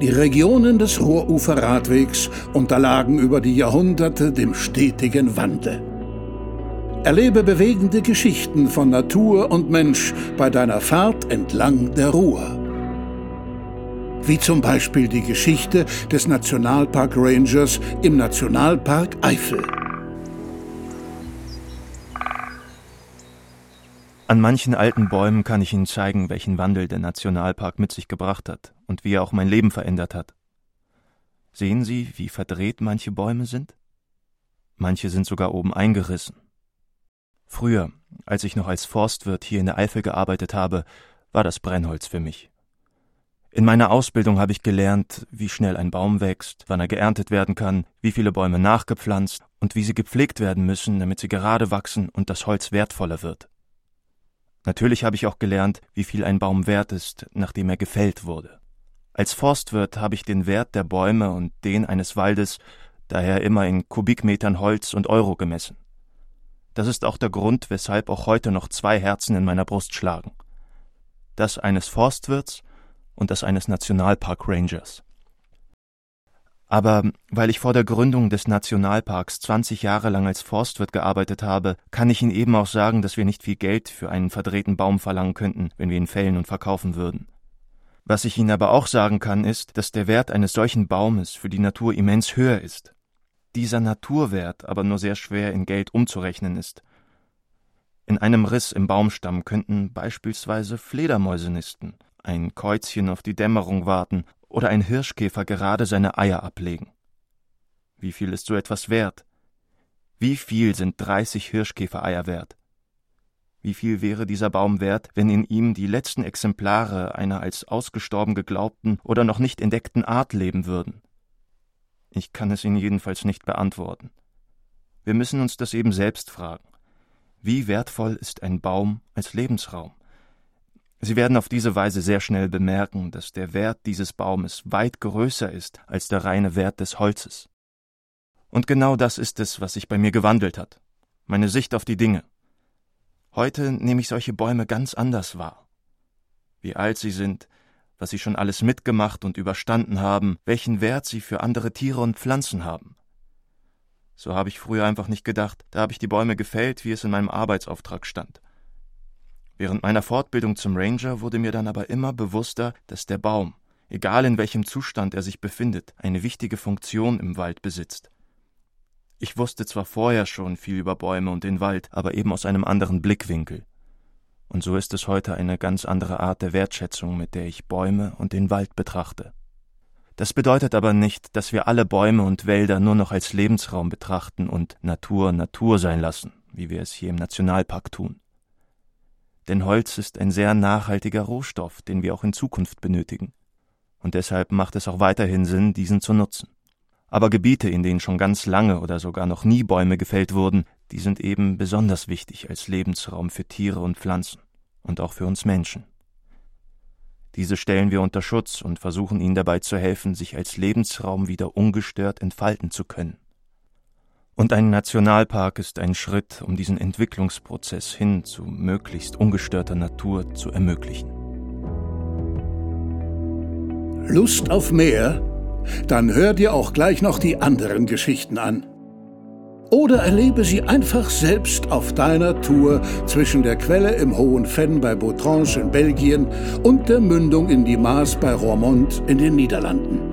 Die Regionen des Ruhruferradwegs unterlagen über die Jahrhunderte dem stetigen Wandel. Erlebe bewegende Geschichten von Natur und Mensch bei deiner Fahrt entlang der Ruhr. Wie zum Beispiel die Geschichte des Nationalpark Rangers im Nationalpark Eifel. An manchen alten Bäumen kann ich Ihnen zeigen, welchen Wandel der Nationalpark mit sich gebracht hat und wie er auch mein Leben verändert hat. Sehen Sie, wie verdreht manche Bäume sind? Manche sind sogar oben eingerissen. Früher, als ich noch als Forstwirt hier in der Eifel gearbeitet habe, war das Brennholz für mich. In meiner Ausbildung habe ich gelernt, wie schnell ein Baum wächst, wann er geerntet werden kann, wie viele Bäume nachgepflanzt und wie sie gepflegt werden müssen, damit sie gerade wachsen und das Holz wertvoller wird. Natürlich habe ich auch gelernt, wie viel ein Baum wert ist, nachdem er gefällt wurde. Als Forstwirt habe ich den Wert der Bäume und den eines Waldes daher immer in Kubikmetern Holz und Euro gemessen. Das ist auch der Grund, weshalb auch heute noch zwei Herzen in meiner Brust schlagen. Das eines Forstwirts und das eines Nationalpark Rangers. Aber weil ich vor der Gründung des Nationalparks 20 Jahre lang als Forstwirt gearbeitet habe, kann ich Ihnen eben auch sagen, dass wir nicht viel Geld für einen verdrehten Baum verlangen könnten, wenn wir ihn fällen und verkaufen würden. Was ich Ihnen aber auch sagen kann, ist, dass der Wert eines solchen Baumes für die Natur immens höher ist. Dieser Naturwert aber nur sehr schwer in Geld umzurechnen ist. In einem Riss im Baumstamm könnten beispielsweise Fledermäuse nisten, ein Käuzchen auf die Dämmerung warten oder ein Hirschkäfer gerade seine Eier ablegen. Wie viel ist so etwas wert? Wie viel sind dreißig Hirschkäfereier wert? Wie viel wäre dieser Baum wert, wenn in ihm die letzten Exemplare einer als ausgestorben geglaubten oder noch nicht entdeckten Art leben würden? Ich kann es Ihnen jedenfalls nicht beantworten. Wir müssen uns das eben selbst fragen. Wie wertvoll ist ein Baum als Lebensraum? Sie werden auf diese Weise sehr schnell bemerken, dass der Wert dieses Baumes weit größer ist als der reine Wert des Holzes. Und genau das ist es, was sich bei mir gewandelt hat. Meine Sicht auf die Dinge. Heute nehme ich solche Bäume ganz anders wahr. Wie alt sie sind, was sie schon alles mitgemacht und überstanden haben, welchen Wert sie für andere Tiere und Pflanzen haben. So habe ich früher einfach nicht gedacht, da habe ich die Bäume gefällt, wie es in meinem Arbeitsauftrag stand. Während meiner Fortbildung zum Ranger wurde mir dann aber immer bewusster, dass der Baum, egal in welchem Zustand er sich befindet, eine wichtige Funktion im Wald besitzt. Ich wusste zwar vorher schon viel über Bäume und den Wald, aber eben aus einem anderen Blickwinkel. Und so ist es heute eine ganz andere Art der Wertschätzung, mit der ich Bäume und den Wald betrachte. Das bedeutet aber nicht, dass wir alle Bäume und Wälder nur noch als Lebensraum betrachten und Natur Natur sein lassen, wie wir es hier im Nationalpark tun denn Holz ist ein sehr nachhaltiger Rohstoff, den wir auch in Zukunft benötigen. Und deshalb macht es auch weiterhin Sinn, diesen zu nutzen. Aber Gebiete, in denen schon ganz lange oder sogar noch nie Bäume gefällt wurden, die sind eben besonders wichtig als Lebensraum für Tiere und Pflanzen und auch für uns Menschen. Diese stellen wir unter Schutz und versuchen ihnen dabei zu helfen, sich als Lebensraum wieder ungestört entfalten zu können. Und ein Nationalpark ist ein Schritt, um diesen Entwicklungsprozess hin zu möglichst ungestörter Natur zu ermöglichen. Lust auf mehr? Dann hör dir auch gleich noch die anderen Geschichten an. Oder erlebe sie einfach selbst auf deiner Tour zwischen der Quelle im Hohen Fenn bei Bautrange in Belgien und der Mündung in die Maas bei Roermond in den Niederlanden.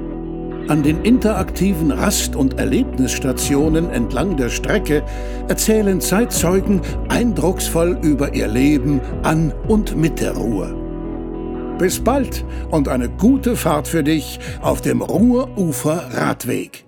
An den interaktiven Rast- und Erlebnisstationen entlang der Strecke erzählen Zeitzeugen eindrucksvoll über ihr Leben an und mit der Ruhr. Bis bald und eine gute Fahrt für dich auf dem Ruhrufer Radweg.